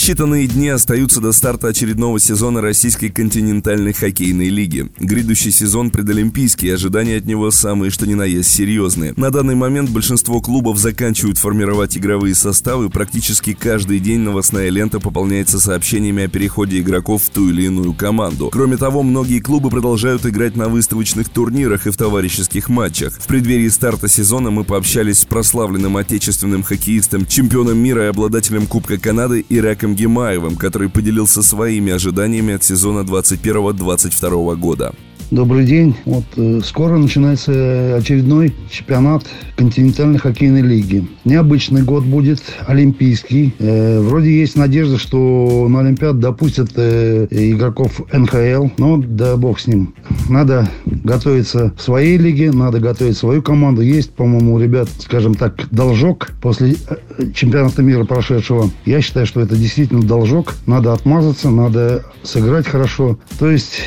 Считанные дни остаются до старта очередного сезона Российской континентальной хоккейной лиги. Грядущий сезон предолимпийский, ожидания от него самые что ни на есть серьезные. На данный момент большинство клубов заканчивают формировать игровые составы, практически каждый день новостная лента пополняется сообщениями о переходе игроков в ту или иную команду. Кроме того, многие клубы продолжают играть на выставочных турнирах и в товарищеских матчах. В преддверии старта сезона мы пообщались с прославленным отечественным хоккеистом, чемпионом мира и обладателем Кубка Канады Ираком Олегом Гемаевым, который поделился своими ожиданиями от сезона 2021-2022 года. Добрый день. Вот э, скоро начинается очередной чемпионат континентальной хоккейной лиги. Необычный год будет, олимпийский. Э, вроде есть надежда, что на Олимпиад допустят э, игроков НХЛ, но да бог с ним. Надо готовиться в своей лиге, надо готовить свою команду. Есть, по-моему, у ребят, скажем так, должок после э, чемпионата мира прошедшего. Я считаю, что это действительно должок. Надо отмазаться, надо сыграть хорошо. То есть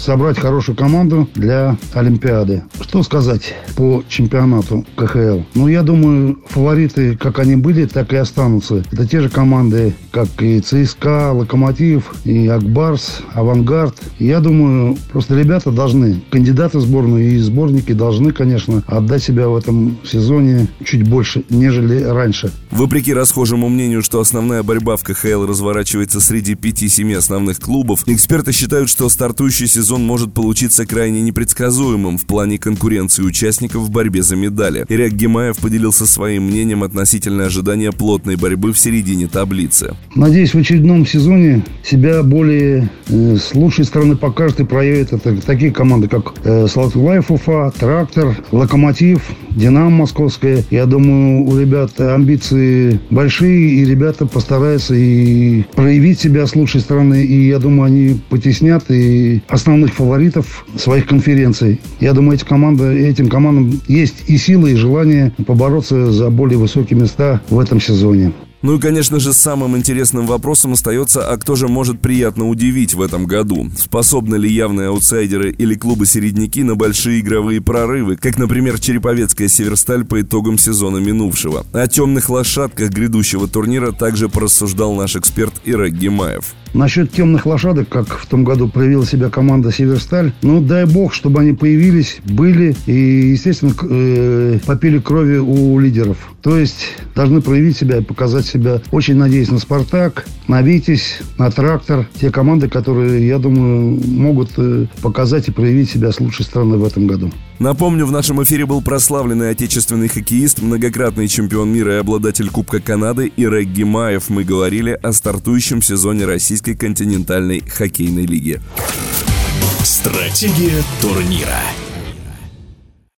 собрать хорошую команду для Олимпиады. Что сказать по чемпионату КХЛ? Ну, я думаю, фавориты, как они были, так и останутся. Это те же команды, как и ЦСКА, Локомотив, и Акбарс, Авангард. Я думаю, просто ребята должны, кандидаты в сборную и сборники должны, конечно, отдать себя в этом сезоне чуть больше, нежели раньше. Вопреки расхожему мнению, что основная борьба в КХЛ разворачивается среди 5-7 основных клубов, эксперты считают, что стартующий сезон сезон может получиться крайне непредсказуемым в плане конкуренции участников в борьбе за медали. Ирек Гемаев поделился своим мнением относительно ожидания плотной борьбы в середине таблицы. Надеюсь, в очередном сезоне себя более э, с лучшей стороны покажет и проявит это такие команды, как э, Славлайф Уфа, Трактор, Локомотив, Динамо Московская. Я думаю, у ребят амбиции большие, и ребята постараются и проявить себя с лучшей стороны. И я думаю, они потеснят и основных фаворитов своих конференций. Я думаю, эти команды, этим командам есть и сила, и желание побороться за более высокие места в этом сезоне. Ну и, конечно же, самым интересным вопросом остается, а кто же может приятно удивить в этом году? Способны ли явные аутсайдеры или клубы-середняки на большие игровые прорывы, как, например, Череповецкая Северсталь по итогам сезона минувшего? О темных лошадках грядущего турнира также порассуждал наш эксперт Ирак Гемаев. Насчет темных лошадок, как в том году проявила себя команда «Северсталь», ну, дай бог, чтобы они появились, были и, естественно, э, попили крови у лидеров. То есть должны проявить себя и показать себя. Очень надеюсь на «Спартак», на «Витязь», на «Трактор». Те команды, которые, я думаю, могут э, показать и проявить себя с лучшей стороны в этом году. Напомню, в нашем эфире был прославленный отечественный хоккеист, многократный чемпион мира и обладатель Кубка Канады Ирек Гимаев. Мы говорили о стартующем сезоне Российской континентальной хоккейной лиги. Стратегия турнира.